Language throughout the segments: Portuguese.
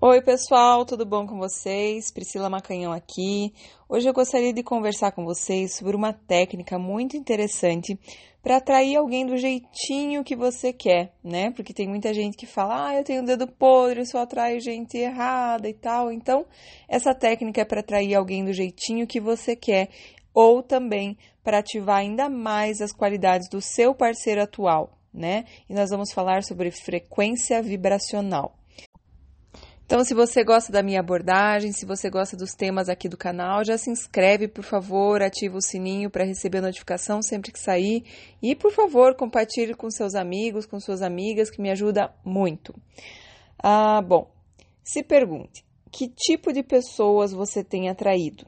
Oi, pessoal, tudo bom com vocês? Priscila Macanhão aqui. Hoje eu gostaria de conversar com vocês sobre uma técnica muito interessante para atrair alguém do jeitinho que você quer, né? Porque tem muita gente que fala, ah, eu tenho o dedo podre, eu só atraio gente errada e tal. Então, essa técnica é para atrair alguém do jeitinho que você quer ou também para ativar ainda mais as qualidades do seu parceiro atual, né? E nós vamos falar sobre frequência vibracional. Então, se você gosta da minha abordagem, se você gosta dos temas aqui do canal, já se inscreve, por favor, ativa o sininho para receber notificação sempre que sair e, por favor, compartilhe com seus amigos, com suas amigas, que me ajuda muito. Ah, bom, se pergunte, que tipo de pessoas você tem atraído?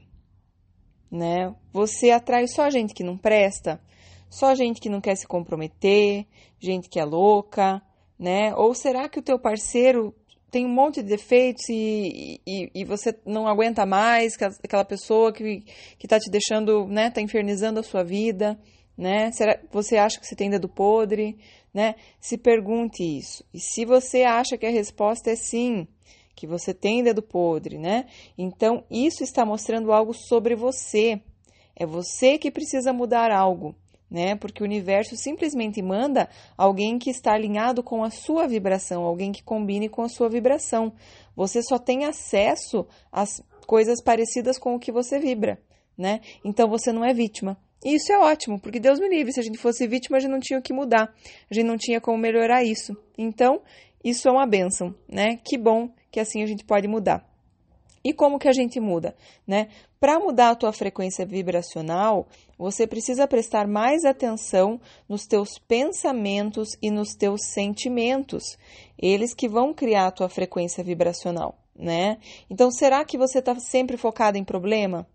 Né? Você atrai só gente que não presta? Só gente que não quer se comprometer, gente que é louca, né? Ou será que o teu parceiro tem um monte de defeitos e, e, e, você não aguenta mais aquela pessoa que, que tá te deixando, né, tá infernizando a sua vida, né? Será, você acha que você tem dedo podre, né? Se pergunte isso. E se você acha que a resposta é sim, que você tem dedo podre, né? Então, isso está mostrando algo sobre você. É você que precisa mudar algo né? Porque o universo simplesmente manda alguém que está alinhado com a sua vibração, alguém que combine com a sua vibração. Você só tem acesso às coisas parecidas com o que você vibra, né? Então você não é vítima. E isso é ótimo, porque Deus me livre, se a gente fosse vítima, a gente não tinha o que mudar, a gente não tinha como melhorar isso. Então, isso é uma benção, né? Que bom que assim a gente pode mudar. E como que a gente muda, né? Para mudar a tua frequência vibracional, você precisa prestar mais atenção nos teus pensamentos e nos teus sentimentos. Eles que vão criar a tua frequência vibracional, né? Então, será que você está sempre focado em problema?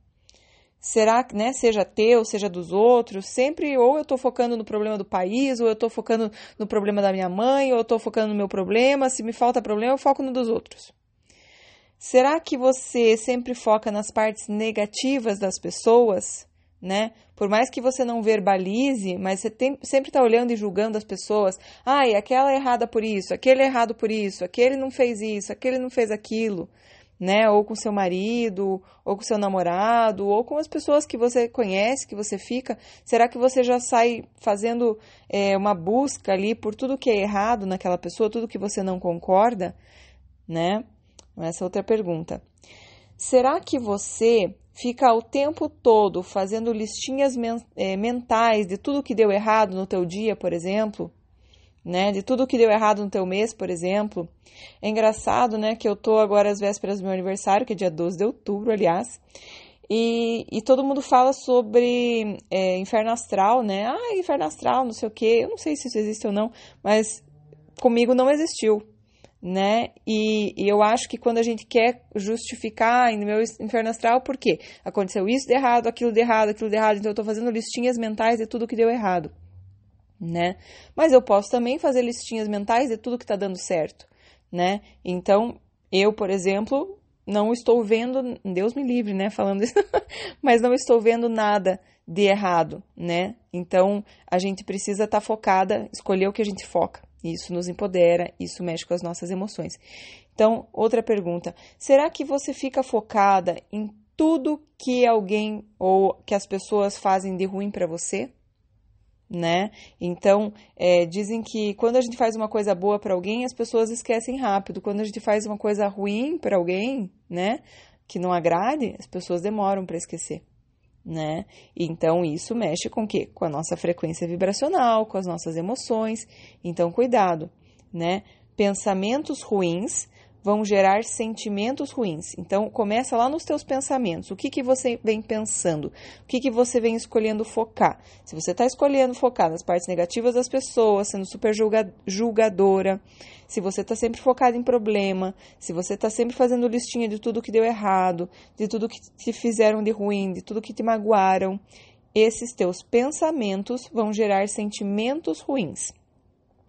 Será que, né, seja teu, seja dos outros, sempre ou eu estou focando no problema do país, ou eu estou focando no problema da minha mãe, ou eu estou focando no meu problema, se me falta problema, eu foco no dos outros. Será que você sempre foca nas partes negativas das pessoas? Né? Por mais que você não verbalize, mas você tem, sempre está olhando e julgando as pessoas. Ai, aquela é errada por isso, aquele é errado por isso, aquele não fez isso, aquele não fez aquilo, né? Ou com seu marido, ou com seu namorado, ou com as pessoas que você conhece, que você fica. Será que você já sai fazendo é, uma busca ali por tudo que é errado naquela pessoa, tudo que você não concorda, né? Essa é outra pergunta. Será que você fica o tempo todo fazendo listinhas eh, mentais de tudo que deu errado no teu dia, por exemplo? Né, de tudo que deu errado no teu mês, por exemplo. É engraçado, né, que eu tô agora às vésperas do meu aniversário, que é dia 12 de outubro, aliás, e, e todo mundo fala sobre é, inferno astral, né? Ah, inferno astral, não sei o quê. Eu não sei se isso existe ou não, mas comigo não existiu né? E, e, eu acho que quando a gente quer justificar no meu inferno astral, por quê? Aconteceu isso de errado, aquilo de errado, aquilo de errado, então eu estou fazendo listinhas mentais de tudo que deu errado, né? Mas eu posso também fazer listinhas mentais de tudo que está dando certo, né? Então, eu, por exemplo, não estou vendo, Deus me livre, né, falando isso, mas não estou vendo nada de errado, né? Então, a gente precisa estar tá focada, escolher o que a gente foca. Isso nos empodera, isso mexe com as nossas emoções. Então, outra pergunta: será que você fica focada em tudo que alguém ou que as pessoas fazem de ruim para você? Né? Então, é, dizem que quando a gente faz uma coisa boa para alguém, as pessoas esquecem rápido. Quando a gente faz uma coisa ruim para alguém, né, que não agrade, as pessoas demoram para esquecer né? Então isso mexe com o quê? Com a nossa frequência vibracional, com as nossas emoções. Então cuidado, né? Pensamentos ruins vão gerar sentimentos ruins. Então, começa lá nos teus pensamentos. O que, que você vem pensando? O que, que você vem escolhendo focar? Se você está escolhendo focar nas partes negativas das pessoas, sendo super julga julgadora, se você está sempre focado em problema, se você está sempre fazendo listinha de tudo que deu errado, de tudo que te fizeram de ruim, de tudo que te magoaram, esses teus pensamentos vão gerar sentimentos ruins.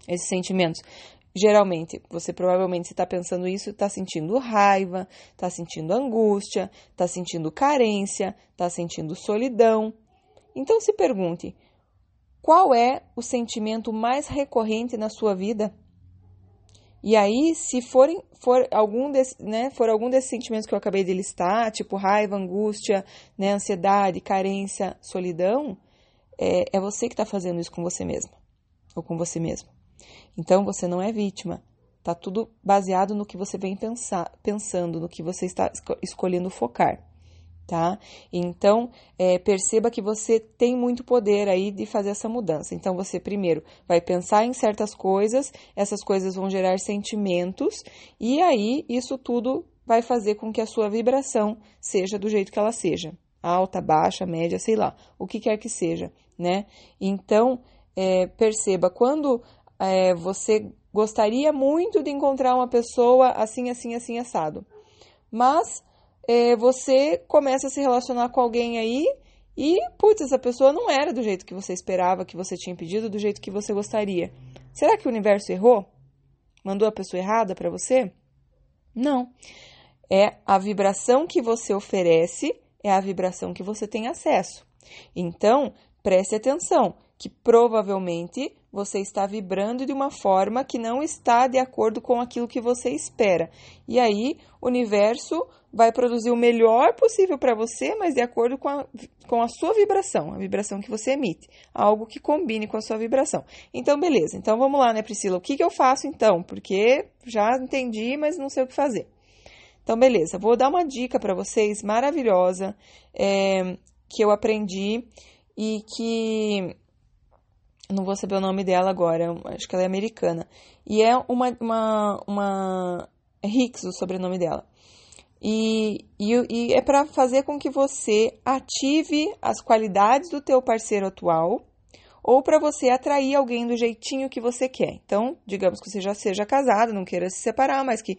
Esses sentimentos Geralmente, você provavelmente está pensando isso, está sentindo raiva, está sentindo angústia, está sentindo carência, está sentindo solidão. Então se pergunte: qual é o sentimento mais recorrente na sua vida? E aí, se for algum desse, né, for algum desses sentimentos que eu acabei de listar, tipo raiva, angústia, né, ansiedade, carência, solidão, é, é você que está fazendo isso com você mesma ou com você mesmo. Então, você não é vítima. Tá tudo baseado no que você vem pensar, pensando, no que você está escolhendo focar tá? Então, é, perceba que você tem muito poder aí de fazer essa mudança. Então, você primeiro vai pensar em certas coisas, essas coisas vão gerar sentimentos, e aí isso tudo vai fazer com que a sua vibração seja do jeito que ela seja. Alta, baixa, média, sei lá, o que quer que seja, né? Então, é, perceba, quando é, você gostaria muito de encontrar uma pessoa assim, assim, assim, assado, mas é, você começa a se relacionar com alguém aí e, putz, essa pessoa não era do jeito que você esperava, que você tinha pedido, do jeito que você gostaria. Será que o universo errou? Mandou a pessoa errada para você? Não. É a vibração que você oferece, é a vibração que você tem acesso. Então, preste atenção que provavelmente você está vibrando de uma forma que não está de acordo com aquilo que você espera. E aí, o universo vai produzir o melhor possível para você, mas de acordo com a, com a sua vibração, a vibração que você emite. Algo que combine com a sua vibração. Então, beleza. Então, vamos lá, né, Priscila? O que, que eu faço então? Porque já entendi, mas não sei o que fazer. Então, beleza. Vou dar uma dica para vocês maravilhosa é, que eu aprendi e que não vou saber o nome dela agora, acho que ela é americana. E é uma, uma, uma é Hicks o sobrenome dela. E, e, e é para fazer com que você ative as qualidades do teu parceiro atual ou para você atrair alguém do jeitinho que você quer. Então, digamos que você já seja casado, não queira se separar, mas que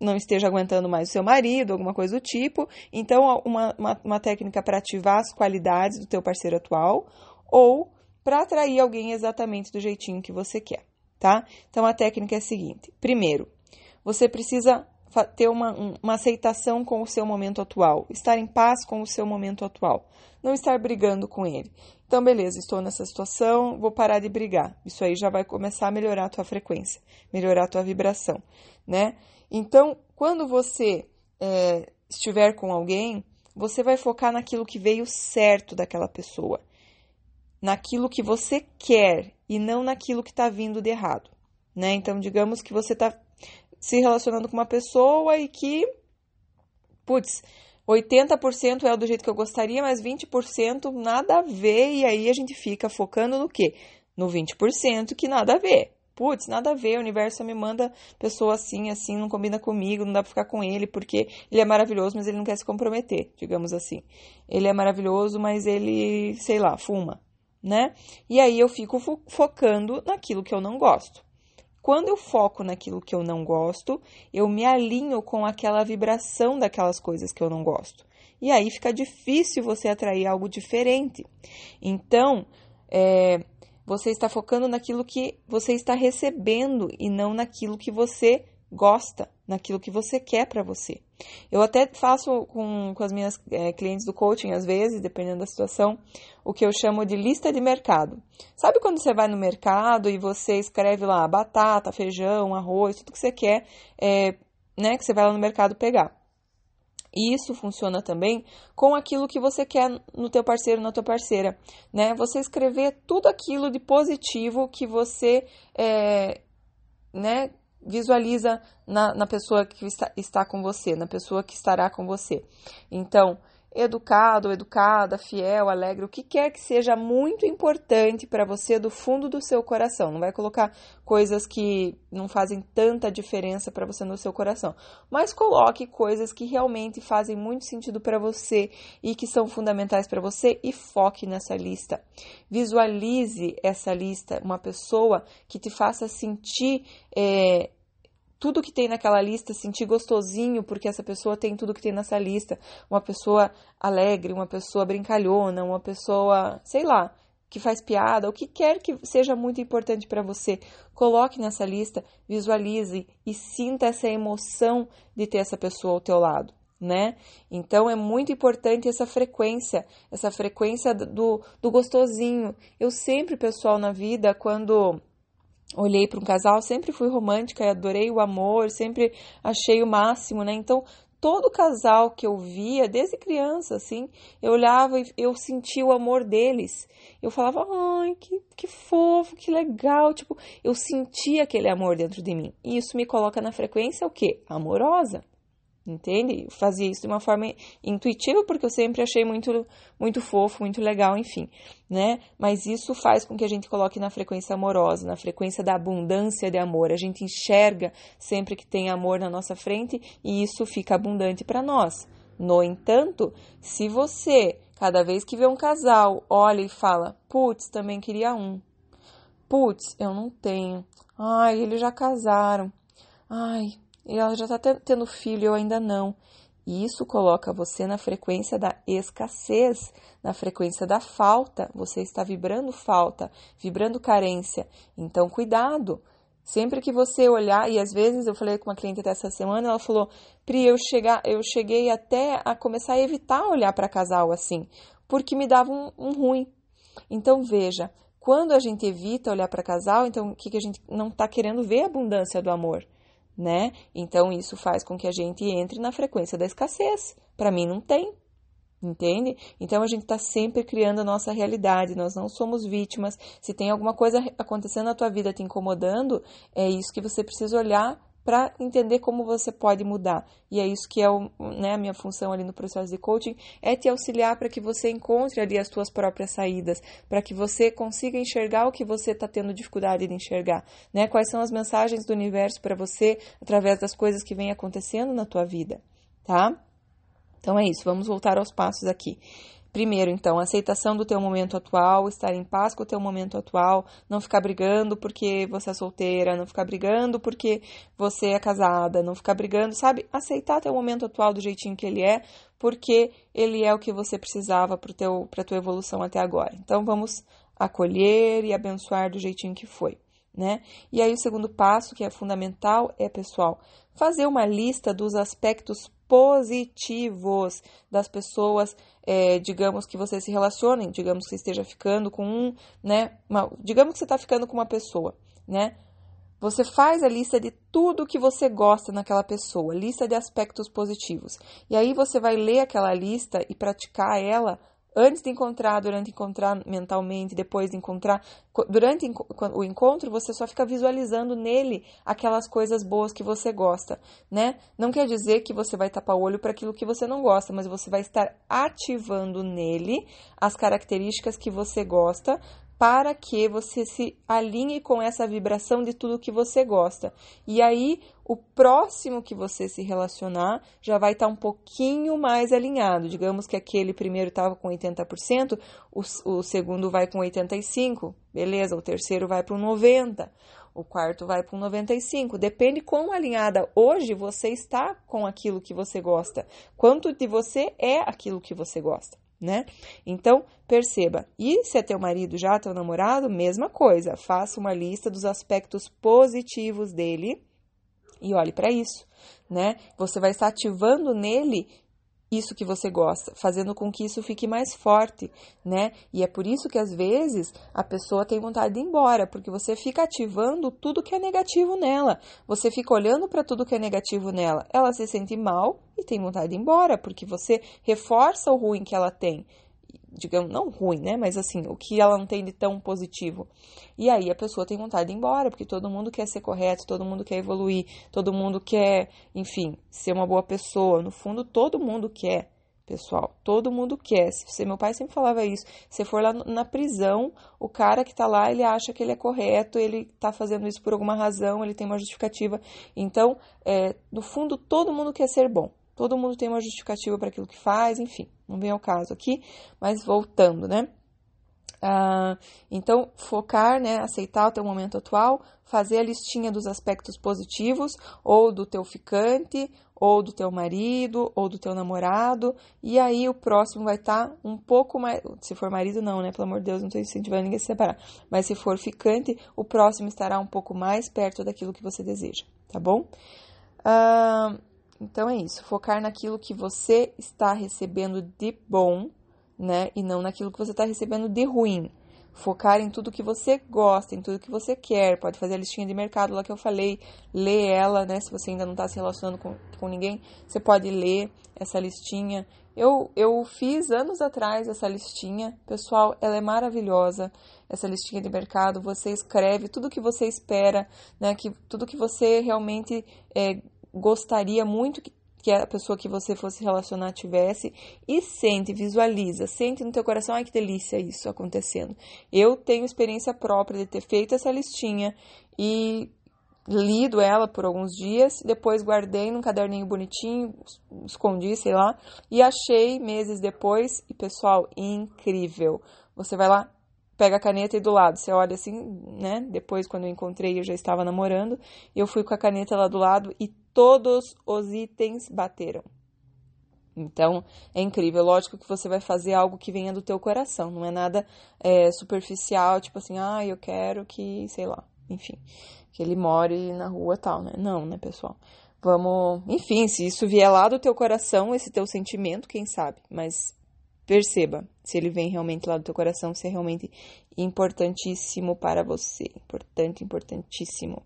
não esteja aguentando mais o seu marido, alguma coisa do tipo. Então, uma, uma, uma técnica para ativar as qualidades do teu parceiro atual ou para atrair alguém exatamente do jeitinho que você quer, tá? Então a técnica é a seguinte: primeiro, você precisa ter uma, uma aceitação com o seu momento atual, estar em paz com o seu momento atual, não estar brigando com ele. Então, beleza, estou nessa situação, vou parar de brigar. Isso aí já vai começar a melhorar a tua frequência, melhorar a tua vibração, né? Então, quando você é, estiver com alguém, você vai focar naquilo que veio certo daquela pessoa naquilo que você quer e não naquilo que está vindo de errado, né? Então, digamos que você está se relacionando com uma pessoa e que, putz, 80% é do jeito que eu gostaria, mas 20% nada a ver, e aí a gente fica focando no quê? No 20% que nada a ver. Putz, nada a ver, o universo me manda pessoa assim, assim, não combina comigo, não dá pra ficar com ele, porque ele é maravilhoso, mas ele não quer se comprometer, digamos assim. Ele é maravilhoso, mas ele, sei lá, fuma né? E aí eu fico fo focando naquilo que eu não gosto. Quando eu foco naquilo que eu não gosto, eu me alinho com aquela vibração daquelas coisas que eu não gosto. E aí fica difícil você atrair algo diferente. Então, é, você está focando naquilo que você está recebendo e não naquilo que você gosta, naquilo que você quer para você. Eu até faço com, com as minhas é, clientes do coaching, às vezes, dependendo da situação, o que eu chamo de lista de mercado. Sabe quando você vai no mercado e você escreve lá batata, feijão, arroz, tudo que você quer, é, né, que você vai lá no mercado pegar. E isso funciona também com aquilo que você quer no teu parceiro, na tua parceira, né? Você escrever tudo aquilo de positivo que você, é, né, visualiza na, na pessoa que está, está com você, na pessoa que estará com você. Então, educado, educada, fiel, alegre, o que quer que seja muito importante para você do fundo do seu coração. Não vai colocar coisas que não fazem tanta diferença para você no seu coração, mas coloque coisas que realmente fazem muito sentido para você e que são fundamentais para você e foque nessa lista. Visualize essa lista, uma pessoa que te faça sentir é, tudo que tem naquela lista, sentir gostosinho, porque essa pessoa tem tudo que tem nessa lista. Uma pessoa alegre, uma pessoa brincalhona, uma pessoa, sei lá, que faz piada, o que quer que seja muito importante para você, coloque nessa lista, visualize e sinta essa emoção de ter essa pessoa ao teu lado, né? Então é muito importante essa frequência, essa frequência do, do gostosinho. Eu sempre, pessoal, na vida, quando olhei para um casal, sempre fui romântica, adorei o amor, sempre achei o máximo, né? Então, todo casal que eu via, desde criança, assim, eu olhava e eu sentia o amor deles. Eu falava, ai, que, que fofo, que legal. Tipo, eu sentia aquele amor dentro de mim. E isso me coloca na frequência o quê? Amorosa entende? Eu fazia isso de uma forma intuitiva porque eu sempre achei muito muito fofo, muito legal, enfim, né? Mas isso faz com que a gente coloque na frequência amorosa, na frequência da abundância de amor. A gente enxerga sempre que tem amor na nossa frente e isso fica abundante para nós. No entanto, se você cada vez que vê um casal olha e fala: "Putz, também queria um". Putz, eu não tenho. Ai, eles já casaram. Ai, e ela já está tendo filho, eu ainda não. E isso coloca você na frequência da escassez, na frequência da falta. Você está vibrando falta, vibrando carência. Então, cuidado. Sempre que você olhar, e às vezes eu falei com uma cliente dessa semana, ela falou: Pri, eu, chegar, eu cheguei até a começar a evitar olhar para casal assim, porque me dava um, um ruim. Então, veja, quando a gente evita olhar para casal, então o que, que a gente não está querendo ver a abundância do amor né? Então isso faz com que a gente entre na frequência da escassez. Para mim não tem. Entende? Então a gente está sempre criando a nossa realidade, nós não somos vítimas. Se tem alguma coisa acontecendo na tua vida te incomodando, é isso que você precisa olhar para entender como você pode mudar. E é isso que é o, né, a minha função ali no processo de coaching, é te auxiliar para que você encontre ali as suas próprias saídas, para que você consiga enxergar o que você está tendo dificuldade de enxergar, né? Quais são as mensagens do universo para você através das coisas que vêm acontecendo na tua vida, tá? Então é isso, vamos voltar aos passos aqui. Primeiro, então, aceitação do teu momento atual, estar em paz com o teu momento atual, não ficar brigando porque você é solteira, não ficar brigando porque você é casada, não ficar brigando, sabe? Aceitar teu momento atual do jeitinho que ele é, porque ele é o que você precisava para a tua evolução até agora. Então, vamos acolher e abençoar do jeitinho que foi. Né? E aí, o segundo passo, que é fundamental, é, pessoal, fazer uma lista dos aspectos positivos das pessoas, é, digamos que você se relacione, digamos que você esteja ficando com um, né? Uma, digamos que você está ficando com uma pessoa, né? Você faz a lista de tudo que você gosta naquela pessoa, lista de aspectos positivos. E aí você vai ler aquela lista e praticar ela antes de encontrar, durante encontrar mentalmente, depois de encontrar, durante o encontro, você só fica visualizando nele aquelas coisas boas que você gosta, né? Não quer dizer que você vai tapar o olho para aquilo que você não gosta, mas você vai estar ativando nele as características que você gosta para que você se alinhe com essa vibração de tudo que você gosta. E aí, o próximo que você se relacionar já vai estar tá um pouquinho mais alinhado. Digamos que aquele primeiro estava com 80%, o, o segundo vai com 85%, beleza? O terceiro vai para um 90%. O quarto vai para um 95. Depende quão alinhada hoje você está com aquilo que você gosta. Quanto de você é aquilo que você gosta né? Então, perceba. E se é teu marido já, teu namorado, mesma coisa. Faça uma lista dos aspectos positivos dele e olhe para isso, né? Você vai estar ativando nele isso que você gosta, fazendo com que isso fique mais forte, né? E é por isso que às vezes a pessoa tem vontade de ir embora, porque você fica ativando tudo que é negativo nela. Você fica olhando para tudo que é negativo nela. Ela se sente mal e tem vontade de ir embora, porque você reforça o ruim que ela tem digamos, não ruim, né? Mas assim, o que ela não tem de tão positivo. E aí a pessoa tem vontade de ir embora, porque todo mundo quer ser correto, todo mundo quer evoluir, todo mundo quer, enfim, ser uma boa pessoa. No fundo, todo mundo quer, pessoal. Todo mundo quer. Se meu pai sempre falava isso. Se for lá na prisão, o cara que tá lá, ele acha que ele é correto, ele tá fazendo isso por alguma razão, ele tem uma justificativa. Então, é, no fundo, todo mundo quer ser bom. Todo mundo tem uma justificativa para aquilo que faz, enfim, não vem ao caso aqui, mas voltando, né? Ah, então, focar, né, aceitar o teu momento atual, fazer a listinha dos aspectos positivos, ou do teu ficante, ou do teu marido, ou do teu namorado, e aí o próximo vai estar tá um pouco mais. Se for marido, não, né? Pelo amor de Deus, não estou incentivando ninguém a se separar. Mas se for ficante, o próximo estará um pouco mais perto daquilo que você deseja, tá bom? Ah, então é isso, focar naquilo que você está recebendo de bom, né? E não naquilo que você está recebendo de ruim. focar em tudo que você gosta, em tudo que você quer. Pode fazer a listinha de mercado lá que eu falei, ler ela, né? Se você ainda não está se relacionando com, com ninguém, você pode ler essa listinha. Eu, eu fiz anos atrás essa listinha, pessoal, ela é maravilhosa. Essa listinha de mercado, você escreve tudo que você espera, né? Que, tudo que você realmente é, gostaria muito que que a pessoa que você fosse relacionar tivesse e sente, visualiza, sente no teu coração, ai que delícia isso acontecendo. Eu tenho experiência própria de ter feito essa listinha e lido ela por alguns dias, depois guardei num caderninho bonitinho, escondi, sei lá, e achei meses depois e pessoal, incrível. Você vai lá, pega a caneta e do lado, você olha assim, né? Depois quando eu encontrei, eu já estava namorando, eu fui com a caneta lá do lado e todos os itens bateram. Então, é incrível. Lógico que você vai fazer algo que venha do teu coração, não é nada é, superficial, tipo assim, ah, eu quero que, sei lá, enfim, que ele more na rua tal, né? Não, né, pessoal? Vamos, enfim, se isso vier lá do teu coração, esse teu sentimento, quem sabe, mas perceba se ele vem realmente lá do teu coração, se é realmente importantíssimo para você. Importante, importantíssimo.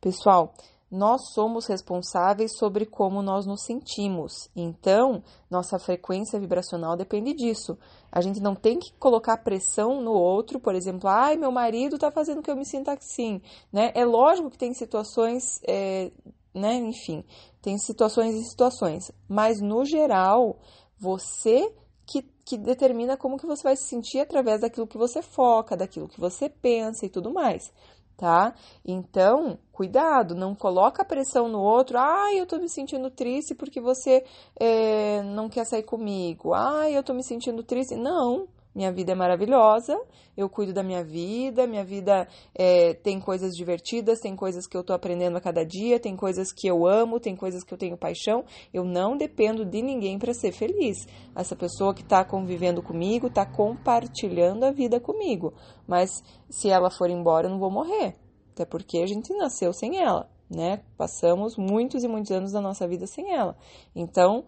Pessoal, nós somos responsáveis sobre como nós nos sentimos. Então, nossa frequência vibracional depende disso. A gente não tem que colocar pressão no outro, por exemplo, ai, meu marido tá fazendo que eu me sinta assim, né? É lógico que tem situações, é, né? Enfim, tem situações e situações, mas no geral, você que, que determina como que você vai se sentir através daquilo que você foca, daquilo que você pensa e tudo mais tá? Então, cuidado, não coloca pressão no outro. Ah, eu tô me sentindo triste porque você é, não quer sair comigo. Ah, eu tô me sentindo triste. Não, minha vida é maravilhosa, eu cuido da minha vida, minha vida é, tem coisas divertidas, tem coisas que eu estou aprendendo a cada dia, tem coisas que eu amo, tem coisas que eu tenho paixão. Eu não dependo de ninguém para ser feliz. Essa pessoa que está convivendo comigo está compartilhando a vida comigo. Mas se ela for embora, eu não vou morrer. Até porque a gente nasceu sem ela, né? Passamos muitos e muitos anos da nossa vida sem ela. Então,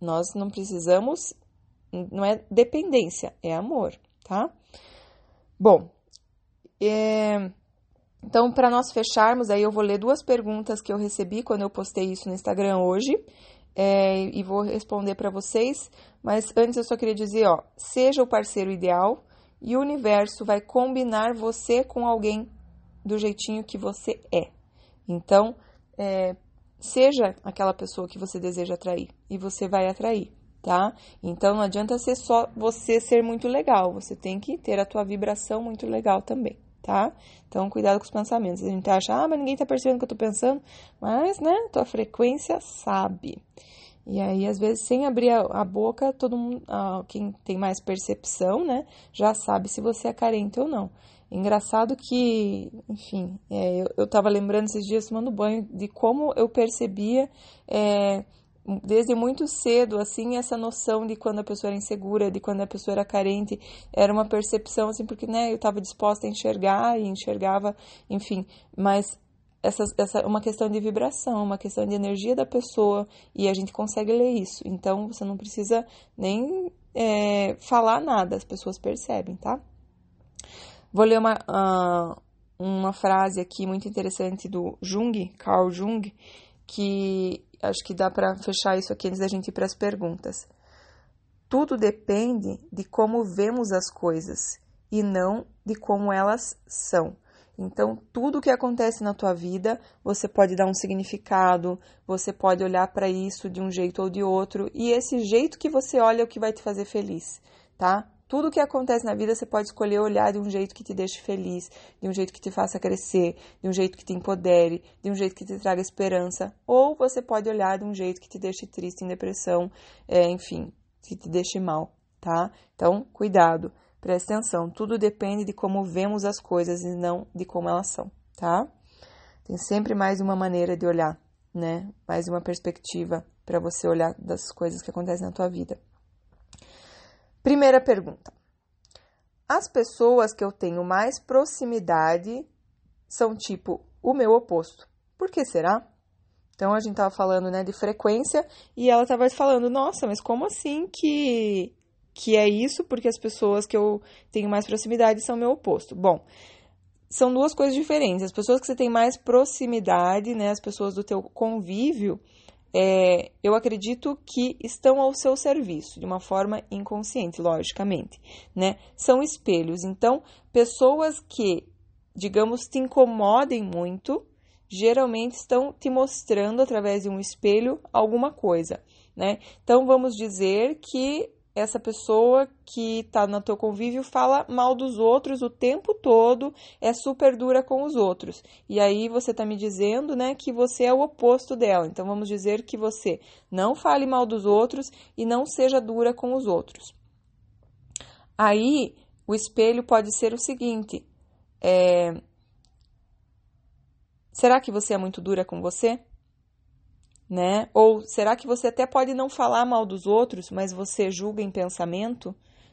nós não precisamos não é dependência, é amor, tá? Bom, é, então para nós fecharmos, aí eu vou ler duas perguntas que eu recebi quando eu postei isso no Instagram hoje. É, e vou responder para vocês, mas antes eu só queria dizer, ó, seja o parceiro ideal e o universo vai combinar você com alguém do jeitinho que você é. Então, é, seja aquela pessoa que você deseja atrair e você vai atrair tá? Então não adianta ser só você ser muito legal, você tem que ter a tua vibração muito legal também, tá? Então cuidado com os pensamentos. A gente acha, ah, mas ninguém tá percebendo o que eu tô pensando, mas, né, tua frequência sabe. E aí, às vezes, sem abrir a, boca, todo mundo, quem tem mais percepção, né, já sabe se você é carente ou não. Engraçado que, enfim, é, eu, eu tava lembrando esses dias tomando banho de como eu percebia é, desde muito cedo, assim, essa noção de quando a pessoa era insegura, de quando a pessoa era carente, era uma percepção, assim, porque, né, eu estava disposta a enxergar e enxergava, enfim, mas essa, essa uma questão de vibração, uma questão de energia da pessoa e a gente consegue ler isso. Então, você não precisa nem é, falar nada, as pessoas percebem, tá? Vou ler uma, uh, uma frase aqui muito interessante do Jung, Carl Jung, que acho que dá para fechar isso aqui antes da gente ir para as perguntas. Tudo depende de como vemos as coisas e não de como elas são. Então, tudo que acontece na tua vida, você pode dar um significado, você pode olhar para isso de um jeito ou de outro, e esse jeito que você olha é o que vai te fazer feliz, tá? Tudo que acontece na vida você pode escolher olhar de um jeito que te deixe feliz, de um jeito que te faça crescer, de um jeito que te empodere, de um jeito que te traga esperança, ou você pode olhar de um jeito que te deixe triste, em depressão, é, enfim, que te deixe mal, tá? Então, cuidado, preste atenção. Tudo depende de como vemos as coisas e não de como elas são, tá? Tem sempre mais uma maneira de olhar, né? Mais uma perspectiva para você olhar das coisas que acontecem na tua vida. Primeira pergunta. As pessoas que eu tenho mais proximidade são tipo o meu oposto. Por que será? Então a gente tava falando, né, de frequência e ela tava falando, nossa, mas como assim que que é isso porque as pessoas que eu tenho mais proximidade são meu oposto. Bom, são duas coisas diferentes. As pessoas que você tem mais proximidade, né, as pessoas do teu convívio, é, eu acredito que estão ao seu serviço, de uma forma inconsciente, logicamente, né? São espelhos. Então, pessoas que, digamos, te incomodem muito, geralmente estão te mostrando através de um espelho alguma coisa, né? Então, vamos dizer que essa pessoa que está no teu convívio fala mal dos outros o tempo todo, é super dura com os outros. E aí você está me dizendo, né, que você é o oposto dela. Então vamos dizer que você não fale mal dos outros e não seja dura com os outros. Aí o espelho pode ser o seguinte: é... será que você é muito dura com você? Né? Ou será que você até pode não falar mal dos outros, mas você julga em pensamento,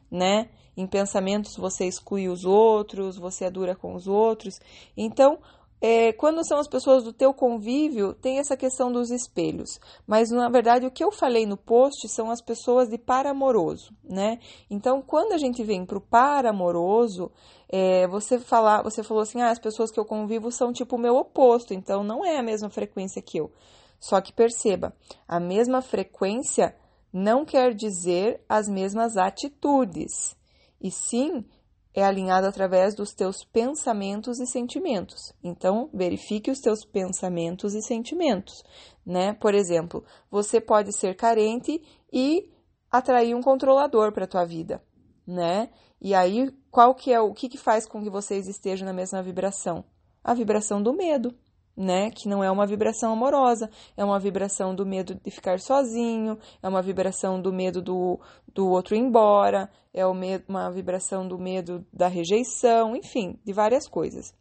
né? Em pensamentos você exclui os outros, você é dura com os outros. Então, é, quando são as pessoas do teu convívio, tem essa questão dos espelhos. Mas, na verdade, o que eu falei no post são as pessoas de par amoroso, né? Então, quando a gente vem para o par amoroso, é, você, falar, você falou assim, ah, as pessoas que eu convivo são tipo o meu oposto, então não é a mesma frequência que eu. Só que perceba, a mesma frequência não quer dizer as mesmas atitudes, e sim é alinhado através dos teus pensamentos e sentimentos. Então, verifique os teus pensamentos e sentimentos, né? Por exemplo, você pode ser carente e atrair um controlador para a tua vida, né? E aí, qual que é o que, que faz com que vocês estejam na mesma vibração? A vibração do medo né? Que não é uma vibração amorosa, é uma vibração do medo de ficar sozinho, é uma vibração do medo do, do outro ir embora, é uma vibração do medo da rejeição, enfim, de várias coisas,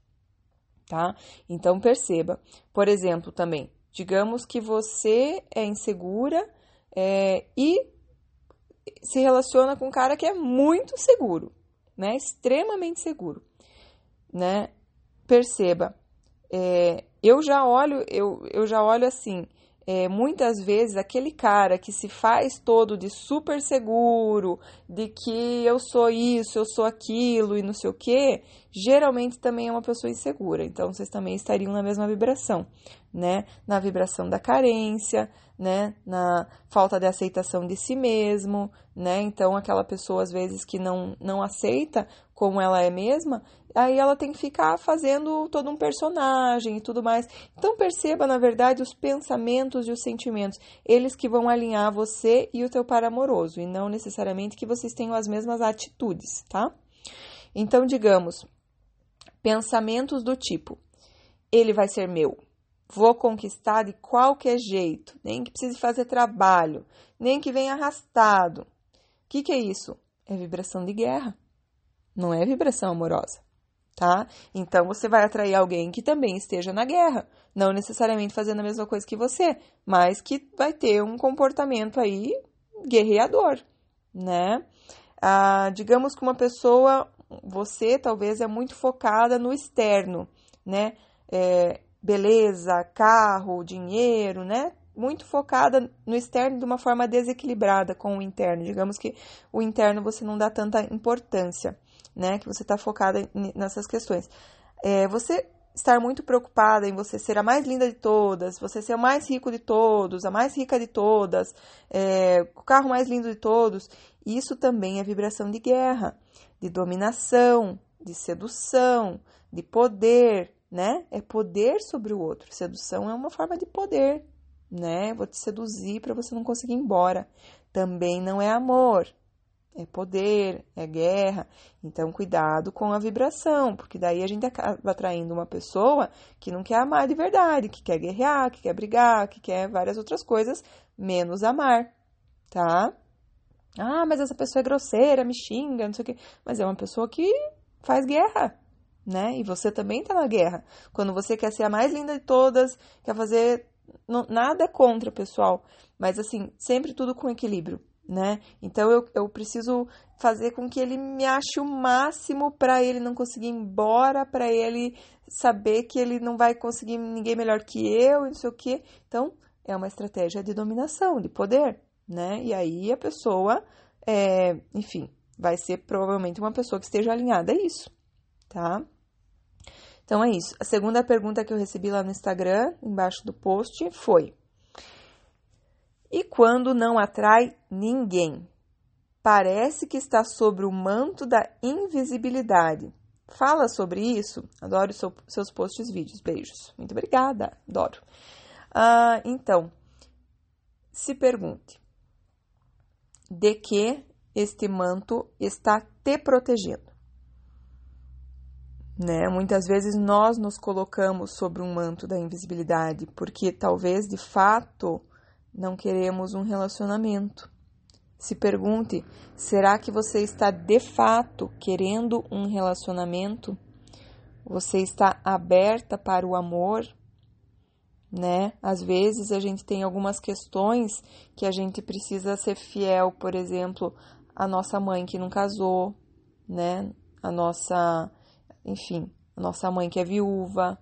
tá? Então perceba, por exemplo, também, digamos que você é insegura é, e se relaciona com um cara que é muito seguro, né? Extremamente seguro, né? Perceba, é, eu já olho, eu, eu já olho assim, é, muitas vezes aquele cara que se faz todo de super seguro, de que eu sou isso, eu sou aquilo e não sei o que, geralmente também é uma pessoa insegura. Então vocês também estariam na mesma vibração, né? Na vibração da carência, né? Na falta de aceitação de si mesmo, né? Então aquela pessoa às vezes que não não aceita como ela é mesma, aí ela tem que ficar fazendo todo um personagem e tudo mais. Então perceba, na verdade, os pensamentos e os sentimentos, eles que vão alinhar você e o teu par amoroso, e não necessariamente que vocês tenham as mesmas atitudes, tá? Então, digamos, pensamentos do tipo: ele vai ser meu, vou conquistar de qualquer jeito, nem que precise fazer trabalho, nem que venha arrastado. O que, que é isso? É vibração de guerra não é vibração amorosa, tá? Então você vai atrair alguém que também esteja na guerra, não necessariamente fazendo a mesma coisa que você, mas que vai ter um comportamento aí guerreador, né? Ah, digamos que uma pessoa, você talvez é muito focada no externo, né? É, beleza, carro, dinheiro, né? Muito focada no externo de uma forma desequilibrada com o interno. Digamos que o interno você não dá tanta importância né? Que você está focada nessas questões. É, você estar muito preocupada em você ser a mais linda de todas, você ser o mais rico de todos, a mais rica de todas, é, o carro mais lindo de todos, isso também é vibração de guerra, de dominação, de sedução, de poder, né? É poder sobre o outro. Sedução é uma forma de poder, né? Vou te seduzir para você não conseguir ir embora. Também não é amor, é poder, é guerra. Então, cuidado com a vibração, porque daí a gente acaba atraindo uma pessoa que não quer amar de verdade, que quer guerrear, que quer brigar, que quer várias outras coisas, menos amar, tá? Ah, mas essa pessoa é grosseira, me xinga, não sei o quê. Mas é uma pessoa que faz guerra, né? E você também tá na guerra. Quando você quer ser a mais linda de todas, quer fazer. nada contra, pessoal. Mas assim, sempre tudo com equilíbrio né? Então eu, eu preciso fazer com que ele me ache o máximo para ele não conseguir ir embora, para ele saber que ele não vai conseguir ninguém melhor que eu, não sei o quê. Então é uma estratégia de dominação, de poder, né? E aí a pessoa é, enfim, vai ser provavelmente uma pessoa que esteja alinhada a isso, tá? Então é isso. A segunda pergunta que eu recebi lá no Instagram, embaixo do post, foi: E quando não atrai ninguém? Parece que está sobre o manto da invisibilidade. Fala sobre isso. Adoro seu, seus posts e vídeos. Beijos. Muito obrigada. Adoro. Ah, então, se pergunte: de que este manto está te protegendo? Né? Muitas vezes nós nos colocamos sobre um manto da invisibilidade porque talvez de fato não queremos um relacionamento. Se pergunte: será que você está de fato querendo um relacionamento? Você está aberta para o amor? Né? Às vezes a gente tem algumas questões que a gente precisa ser fiel, por exemplo, a nossa mãe que não casou, né? A nossa, enfim, nossa mãe que é viúva,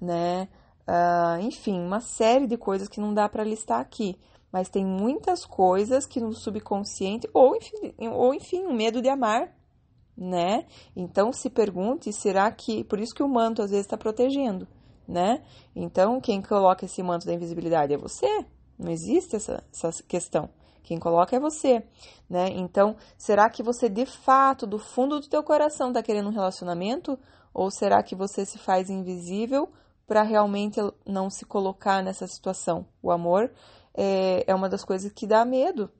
né? Uh, enfim, uma série de coisas que não dá para listar aqui mas tem muitas coisas que no subconsciente, ou enfim, ou enfim, um medo de amar, né? Então se pergunte, será que, por isso que o manto às vezes está protegendo, né? Então quem coloca esse manto da invisibilidade é você, não existe essa, essa questão. Quem coloca é você, né? Então, será que você de fato, do fundo do teu coração, está querendo um relacionamento? Ou será que você se faz invisível para realmente não se colocar nessa situação? O amor é, é uma das coisas que dá medo,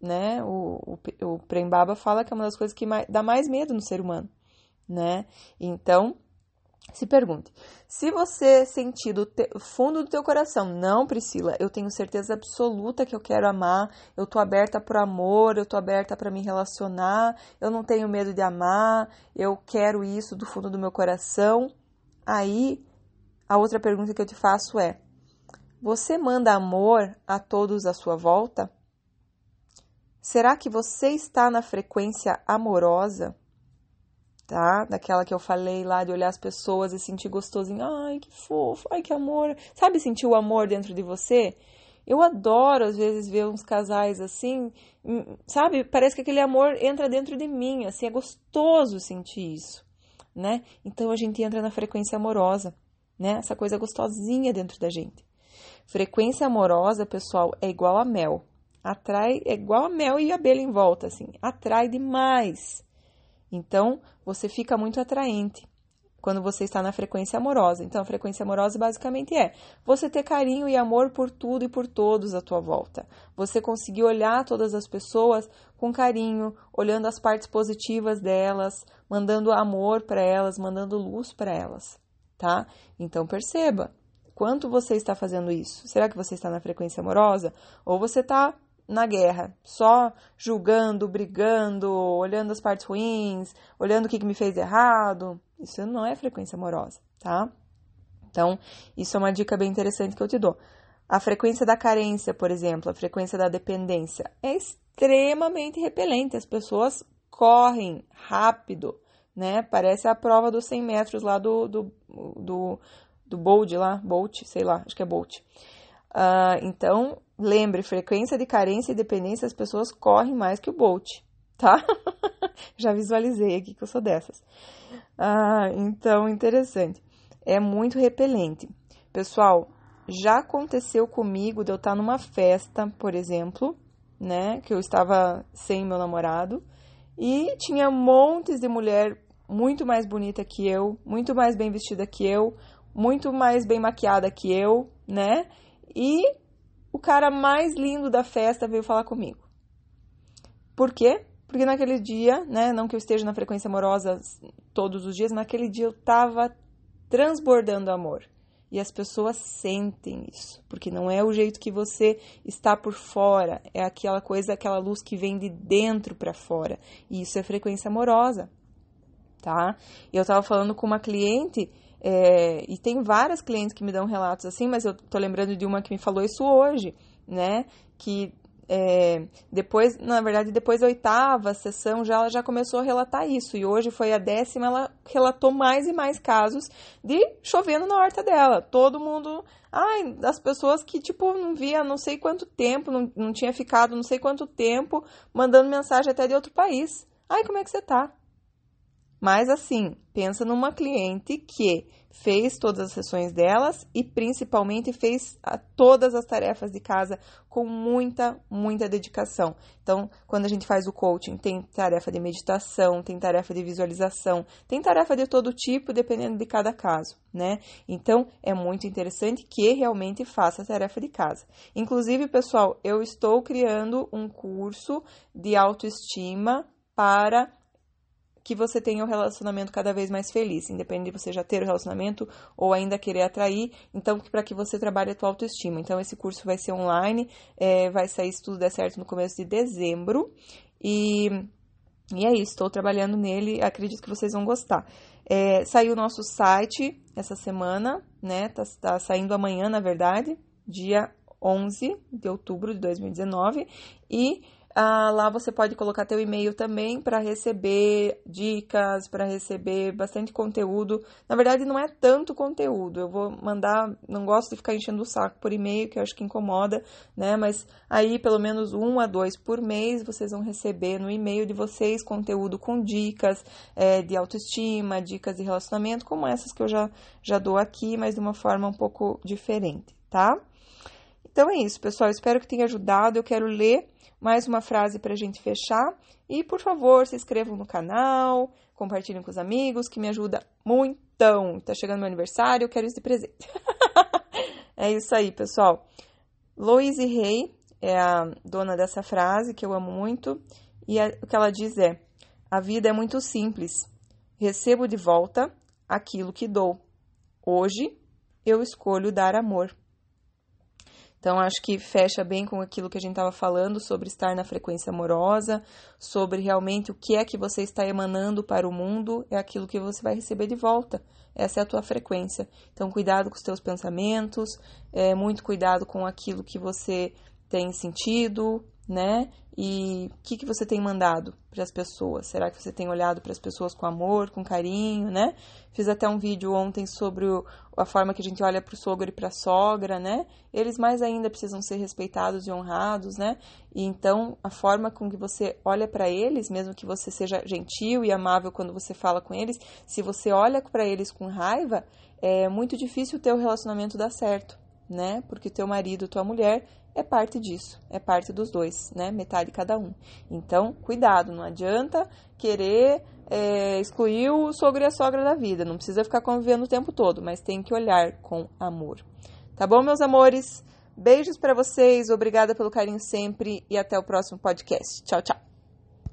né? O, o, o Prembaba fala que é uma das coisas que mais, dá mais medo no ser humano, né? Então, se pergunte, se você sentir do te, fundo do teu coração, não, Priscila, eu tenho certeza absoluta que eu quero amar, eu tô aberta para amor, eu tô aberta para me relacionar, eu não tenho medo de amar, eu quero isso do fundo do meu coração. Aí, a outra pergunta que eu te faço é: você manda amor a todos à sua volta? Será que você está na frequência amorosa? Tá? Daquela que eu falei lá de olhar as pessoas e sentir gostosinho. Ai, que fofo, ai, que amor. Sabe sentir o amor dentro de você? Eu adoro, às vezes, ver uns casais assim, hum, sabe? Parece que aquele amor entra dentro de mim, assim, é gostoso sentir isso, né? Então a gente entra na frequência amorosa, né? Essa coisa gostosinha dentro da gente. Frequência amorosa, pessoal, é igual a mel. Atrai, é igual a mel e abelha em volta, assim. Atrai demais. Então, você fica muito atraente quando você está na frequência amorosa. Então, a frequência amorosa basicamente é você ter carinho e amor por tudo e por todos à tua volta. Você conseguir olhar todas as pessoas com carinho, olhando as partes positivas delas, mandando amor para elas, mandando luz para elas, tá? Então, perceba, Quanto você está fazendo isso? Será que você está na frequência amorosa? Ou você está na guerra, só julgando, brigando, olhando as partes ruins, olhando o que, que me fez errado? Isso não é frequência amorosa, tá? Então, isso é uma dica bem interessante que eu te dou. A frequência da carência, por exemplo, a frequência da dependência é extremamente repelente. As pessoas correm rápido, né? Parece a prova dos 100 metros lá do, do, do do Bolt lá, Bolt, sei lá, acho que é Bolt. Uh, então, lembre, frequência de carência e dependência, as pessoas correm mais que o Bolt, tá? Já visualizei aqui que eu sou dessas. Uh, então, interessante. É muito repelente. Pessoal, já aconteceu comigo de eu estar numa festa, por exemplo, né? Que eu estava sem meu namorado e tinha montes de mulher muito mais bonita que eu, muito mais bem vestida que eu, muito mais bem maquiada que eu, né? E o cara mais lindo da festa veio falar comigo. Por quê? Porque naquele dia, né, não que eu esteja na frequência amorosa todos os dias, mas naquele dia eu tava transbordando amor. E as pessoas sentem isso, porque não é o jeito que você está por fora, é aquela coisa, aquela luz que vem de dentro para fora. E isso é frequência amorosa, tá? Eu tava falando com uma cliente é, e tem várias clientes que me dão relatos assim, mas eu tô lembrando de uma que me falou isso hoje, né? Que é, depois, na verdade, depois da oitava sessão, já ela já começou a relatar isso. E hoje foi a décima, ela relatou mais e mais casos de chovendo na horta dela. Todo mundo. Ai, das pessoas que, tipo, não via não sei quanto tempo, não, não tinha ficado não sei quanto tempo, mandando mensagem até de outro país. Ai, como é que você tá? Mas assim, pensa numa cliente que fez todas as sessões delas e principalmente fez todas as tarefas de casa com muita, muita dedicação. Então, quando a gente faz o coaching, tem tarefa de meditação, tem tarefa de visualização, tem tarefa de todo tipo, dependendo de cada caso, né? Então, é muito interessante que realmente faça a tarefa de casa. Inclusive, pessoal, eu estou criando um curso de autoestima para que você tenha um relacionamento cada vez mais feliz, independente de você já ter o relacionamento ou ainda querer atrair, então para que você trabalhe a tua autoestima. Então esse curso vai ser online, é, vai sair se tudo der certo no começo de dezembro e, e é isso, estou trabalhando nele, acredito que vocês vão gostar. É, saiu o nosso site essa semana, né? Tá, tá saindo amanhã, na verdade, dia 11 de outubro de 2019 e ah, lá você pode colocar teu e-mail também para receber dicas, para receber bastante conteúdo. Na verdade, não é tanto conteúdo. Eu vou mandar, não gosto de ficar enchendo o saco por e-mail, que eu acho que incomoda, né? Mas aí, pelo menos um a dois por mês, vocês vão receber no e-mail de vocês conteúdo com dicas é, de autoestima, dicas de relacionamento, como essas que eu já, já dou aqui, mas de uma forma um pouco diferente, tá? Então é isso, pessoal. Espero que tenha ajudado. Eu quero ler mais uma frase para a gente fechar. E, por favor, se inscrevam no canal, compartilhem com os amigos, que me ajuda muito. Tá chegando meu aniversário, eu quero isso de presente. é isso aí, pessoal. Louise Rey é a dona dessa frase, que eu amo muito. E o que ela diz é: A vida é muito simples. Recebo de volta aquilo que dou. Hoje eu escolho dar amor. Então, acho que fecha bem com aquilo que a gente estava falando sobre estar na frequência amorosa, sobre realmente o que é que você está emanando para o mundo, é aquilo que você vai receber de volta. Essa é a tua frequência. Então, cuidado com os teus pensamentos, é, muito cuidado com aquilo que você tem sentido, né? E o que, que você tem mandado para as pessoas? Será que você tem olhado para as pessoas com amor, com carinho, né? Fiz até um vídeo ontem sobre o, a forma que a gente olha para o sogro e para a sogra, né? Eles mais ainda precisam ser respeitados e honrados, né? E então a forma com que você olha para eles, mesmo que você seja gentil e amável quando você fala com eles, se você olha para eles com raiva, é muito difícil o teu relacionamento dar certo, né? Porque teu marido, tua mulher é parte disso, é parte dos dois, né? Metade cada um. Então, cuidado, não adianta querer é, excluir o sogro e a sogra da vida. Não precisa ficar convivendo o tempo todo, mas tem que olhar com amor. Tá bom, meus amores? Beijos para vocês, obrigada pelo carinho sempre e até o próximo podcast. Tchau, tchau.